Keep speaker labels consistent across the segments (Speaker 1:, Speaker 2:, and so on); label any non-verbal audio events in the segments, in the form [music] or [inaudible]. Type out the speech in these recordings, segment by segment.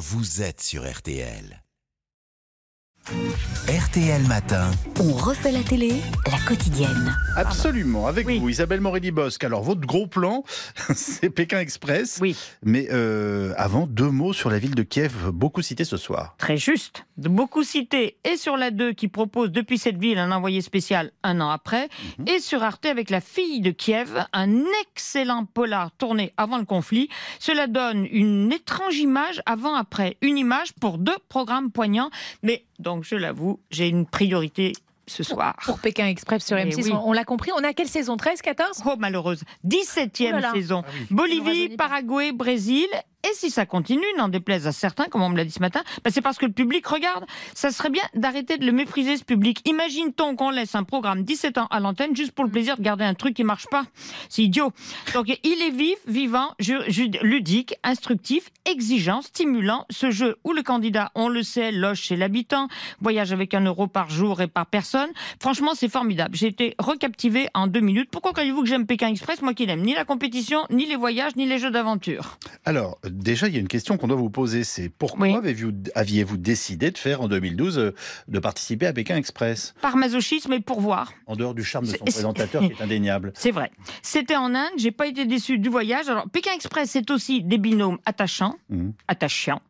Speaker 1: vous êtes sur RTL. RTL Matin.
Speaker 2: On refait la télé, la quotidienne.
Speaker 3: Absolument, avec
Speaker 4: Oui.
Speaker 3: vous, Isabelle Morelli-Bosque. Alors, votre gros plan, [laughs] c'est Pékin Express.
Speaker 4: Oui,
Speaker 3: Mais euh, avant, deux mots sur la ville de Kiev, beaucoup cité ce soir.
Speaker 4: très juste. Beaucoup cités et sur la 2 qui propose depuis cette ville un envoyé spécial un an après,
Speaker 3: Mhm.
Speaker 4: et sur Arte avec La fille de Kiev, un excellent polar tourné avant le conflit. Cela donne une étrange image avant-après. Une image pour deux programmes poignants. Mais donc, je l'avoue, j'ai une priorité ce soir.
Speaker 5: Pour Pékin Express sur
Speaker 4: Eh
Speaker 5: M6,
Speaker 4: oui.
Speaker 5: on, on l'a compris. On a quelle saison? 13, 14
Speaker 4: Oh malheureuse. 17e
Speaker 5: Oh là là.
Speaker 4: saison.
Speaker 3: Ah oui.
Speaker 4: Bolivie. Paraguay, Brésil. Et si ça continue, n'en déplaise à certains, comme on me l'a dit ce matin, bah c'est parce que le public regarde. Ça serait bien d'arrêter de le mépriser, ce public. Imagine-t-on qu'on laisse un programme 17 ans à l'antenne juste pour le plaisir de garder un truc qui marche pas C'est idiot. Donc il est vif, vivant, ludique, instructif, exigeant, stimulant. Ce jeu où le candidat, on le sait, loge chez l'habitant, voyage avec un euro par jour et par personne. Franchement, c'est formidable. J'ai été recaptivé en deux minutes. Pourquoi croyez-vous que j'aime Pékin Express Moi qui n'aime ni la compétition, ni les voyages, ni les jeux d'aventure.
Speaker 3: Alors, déjà, il y a une question qu'on doit vous poser, c'est pourquoi
Speaker 4: Oui.
Speaker 3: aviez-vous, décidé de faire en 2012 euh, de participer à Pékin Express?
Speaker 4: Par masochisme et pour voir.
Speaker 3: En dehors du charme de son présentateur qui est indéniable. [laughs]
Speaker 4: C'est vrai. C'était en Inde, j'ai pas été déçu du voyage. Alors, Pékin Express, c'est aussi des binômes attachants,
Speaker 3: Mhm.
Speaker 4: attachants,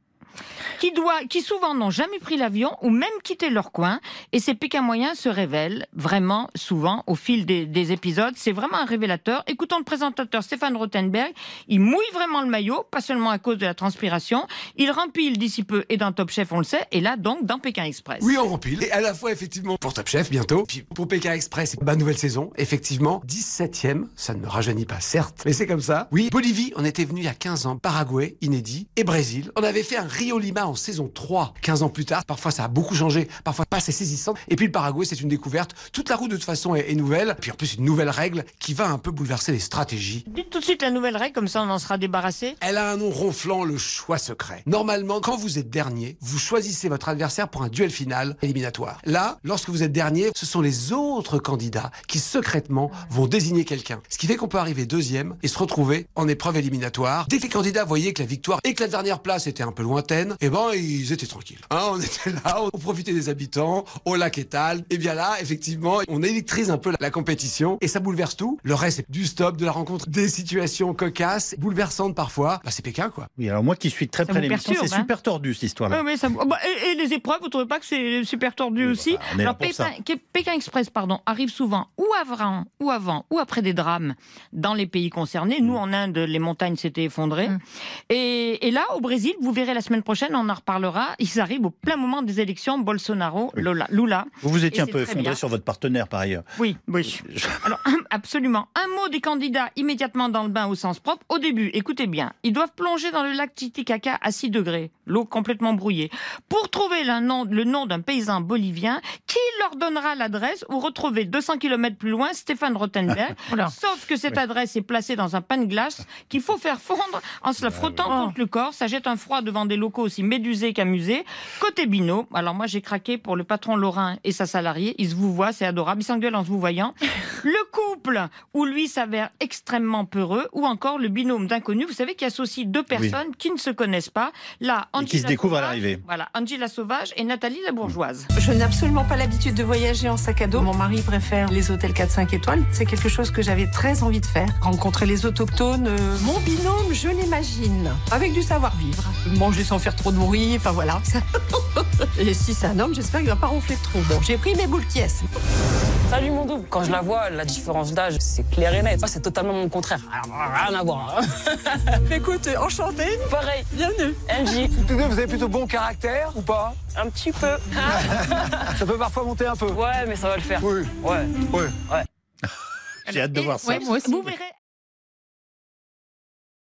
Speaker 4: qui, souvent n'ont jamais pris l'avion ou même quitté leur coin. Et ces Pékin moyens se révèlent vraiment souvent au fil des, des épisodes. C'est vraiment un révélateur. Écoutons le présentateur Stéphane Rothenberg. Il mouille vraiment le maillot, pas seulement à cause de la transpiration. Il rempile d'ici peu et dans Top Chef, on le sait. Et là, donc, dans Pékin Express.
Speaker 6: Oui, on rempile. Et à la fois, effectivement, pour Top Chef, bientôt. Puis pour Pékin Express, ma nouvelle saison, effectivement. 17ème, ça ne me rajeunit pas, certes. Mais c'est comme ça. Oui, Bolivie, on était venu il y a 15 ans. Paraguay, inédit. Et Brésil. On avait fait un Rio Lima en saison 3. 15 ans plus tard. Parfois, ça a beaucoup changé. Parfois, pas assez saisissant. Et puis le Paraguay, c'est une découverte. Toute la route, de toute façon, est, est nouvelle. Puis en plus, une nouvelle règle qui va un peu bouleverser les stratégies.
Speaker 4: Dites tout de suite la nouvelle règle, comme ça on en sera débarrassé.
Speaker 6: Elle a un nom ronflant, le choix secret. Normalement, quand vous êtes dernier, vous choisissez votre adversaire pour un duel final éliminatoire. Là, lorsque vous êtes dernier, ce sont les autres candidats qui secrètement vont désigner quelqu'un. Ce qui fait qu'on peut arriver deuxième et se retrouver en épreuve éliminatoire. Dès que les candidats voyaient que la victoire et que la dernière place était un peu lointaine, eh ben, ils étaient tranquilles. Hein, on [laughs] était là, on profitait des habitants, au lac étal. Et bien là, effectivement, on électrise un peu la, la compétition et ça bouleverse tout. Le reste, c'est du stop, de la rencontre, des situations cocasses, bouleversantes parfois. Bah, c'est Pékin, quoi.
Speaker 3: Oui, alors moi qui suis très
Speaker 4: Ça
Speaker 3: près l'émission, c'est
Speaker 4: hein
Speaker 3: super tordu cette histoire-là.
Speaker 4: Oui, ça- bah, et, et les épreuves, vous trouvez pas que c'est super tordu
Speaker 3: Oui,
Speaker 4: aussi
Speaker 3: bah, on est là
Speaker 4: Alors,
Speaker 3: pour ça.
Speaker 4: Pékin, Pékin Express, pardon, arrive souvent ou avant, ou avant, ou après des drames dans les pays concernés. Nous, en Inde, les montagnes s'étaient effondrées.
Speaker 5: Mm.
Speaker 4: Et, et là, au Brésil, vous verrez la semaine prochaine, on en reparlera. Ils arrivent au plein moment des élections. Bolsonaro,
Speaker 3: Oui.
Speaker 4: Lula, Lula.
Speaker 3: Vous vous étiez un peu effondré sur votre partenaire par ailleurs.
Speaker 4: Oui, oui. [laughs] Alors, absolument. Un mot des candidats immédiatement dans le bain au sens propre. Au début, écoutez bien, ils doivent plonger dans le lac Titicaca à 6 degrés, l'eau complètement brouillée, pour trouver le nom, le nom d'un paysan bolivien qui leur donnera l'adresse où retrouver 200 km plus loin Stéphane Rothenberg? [laughs]
Speaker 5: Oula.
Speaker 4: Sauf que cette adresse est placée dans un pain de glace qu'il faut faire fondre en se la frottant
Speaker 5: oui.
Speaker 4: contre le corps. Ça jette un froid devant des locaux aussi médusés qu'amusés. Côté Bino, alors moi j'ai craqué pour le patron Lorrain et sa salariée. Ils se vous voient, c'est adorable. Ils s'engueulent en se vous voyant. [laughs] Le couple où lui s'avère extrêmement peureux, ou encore le binôme d'inconnus. Vous savez qui associe deux personnes qui ne se connaissent pas. Là,
Speaker 3: Et qui se
Speaker 4: Angela
Speaker 3: découvrent à l'arrivée.
Speaker 4: Voilà, Angela Sauvage et Nathalie la bourgeoise.
Speaker 7: Je n'ai absolument pas l'habitude de voyager en sac à dos. Mon mari préfère les hôtels 4-5 étoiles. C'est quelque chose que j'avais très envie de faire. Rencontrer les autochtones. euh, Mon binôme, je l'imagine. Avec du savoir-vivre. Manger sans faire trop de bruit. Enfin voilà. [laughs] Et si c'est un homme, j'espère qu'il va pas ronfler trop. Bon, j'ai pris mes boules qui
Speaker 8: Salut mon double. Quand je la vois, la différence d'âge, c'est clair et net. Moi, c'est totalement mon contraire. Alors, Rien à voir. hein. [laughs]
Speaker 7: Écoute, enchanté.
Speaker 8: Pareil,
Speaker 7: Bienvenue.
Speaker 8: MJ,
Speaker 9: Tous deux, vous avez plutôt bon caractère ou pas?
Speaker 8: Un petit peu. [laughs]
Speaker 9: Ça peut parfois monter un peu.
Speaker 8: Ouais, mais ça va le faire.
Speaker 9: Oui,
Speaker 8: Ouais.
Speaker 9: oui.
Speaker 3: J'ai hâte de voir ça.
Speaker 5: Ouais, moi aussi.
Speaker 4: Vous verrez,